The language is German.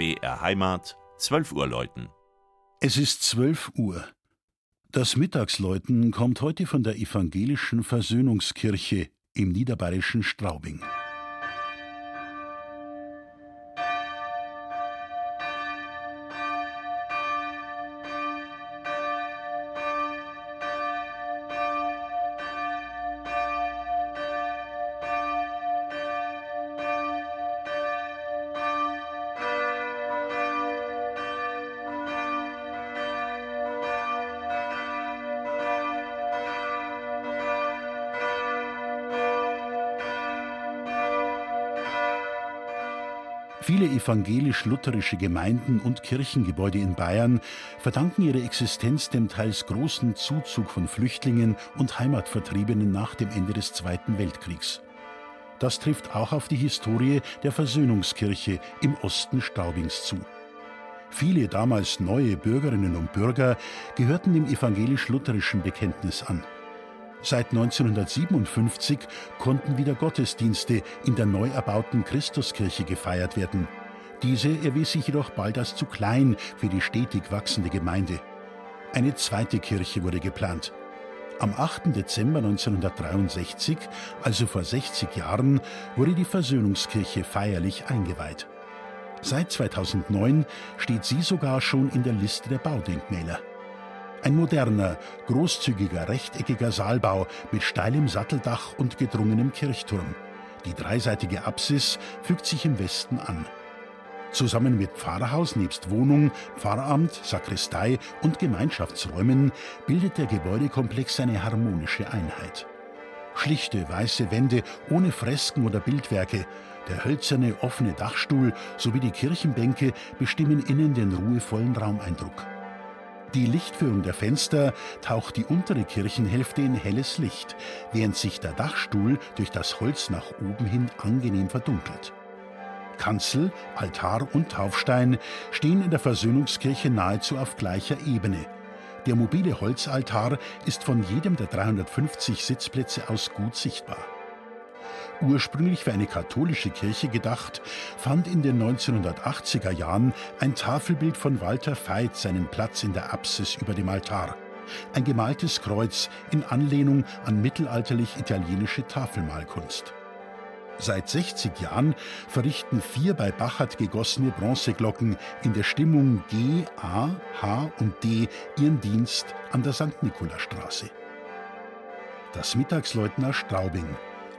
BR Heimat, 12 Uhr läuten. Es ist 12 Uhr. Das Mittagsläuten kommt heute von der evangelischen Versöhnungskirche im niederbayerischen Straubing. Viele evangelisch-lutherische Gemeinden und Kirchengebäude in Bayern verdanken ihre Existenz dem teils großen Zuzug von Flüchtlingen und Heimatvertriebenen nach dem Ende des Zweiten Weltkriegs. Das trifft auch auf die Historie der Versöhnungskirche im Osten Straubings zu. Viele damals neue Bürgerinnen und Bürger gehörten dem evangelisch-lutherischen Bekenntnis an. Seit 1957 konnten wieder Gottesdienste in der neu erbauten Christuskirche gefeiert werden. Diese erwies sich jedoch bald als zu klein für die stetig wachsende Gemeinde. Eine zweite Kirche wurde geplant. Am 8. Dezember 1963, also vor 60 Jahren, wurde die Versöhnungskirche feierlich eingeweiht. Seit 2009 steht sie sogar schon in der Liste der Baudenkmäler. Ein moderner, großzügiger, rechteckiger Saalbau mit steilem Satteldach und gedrungenem Kirchturm. Die dreiseitige Apsis fügt sich im Westen an. Zusammen mit Pfarrhaus nebst Wohnung, Pfarramt, Sakristei und Gemeinschaftsräumen bildet der Gebäudekomplex eine harmonische Einheit. Schlichte weiße Wände ohne Fresken oder Bildwerke, der hölzerne offene Dachstuhl sowie die Kirchenbänke bestimmen innen den ruhevollen Raumeindruck. Die Lichtführung der Fenster taucht die untere Kirchenhälfte in helles Licht, während sich der Dachstuhl durch das Holz nach oben hin angenehm verdunkelt. Kanzel, Altar und Taufstein stehen in der Versöhnungskirche nahezu auf gleicher Ebene. Der mobile Holzaltar ist von jedem der 350 Sitzplätze aus gut sichtbar. Ursprünglich für eine katholische Kirche gedacht, fand in den 1980er Jahren ein Tafelbild von Walter Veit seinen Platz in der Apsis über dem Altar. Ein gemaltes Kreuz in Anlehnung an mittelalterlich-italienische Tafelmalkunst. Seit 60 Jahren verrichten vier bei Bachert gegossene Bronzeglocken in der Stimmung G, A, H und D ihren Dienst an der St. Nikolastraße. Das Mittagsleutner Straubing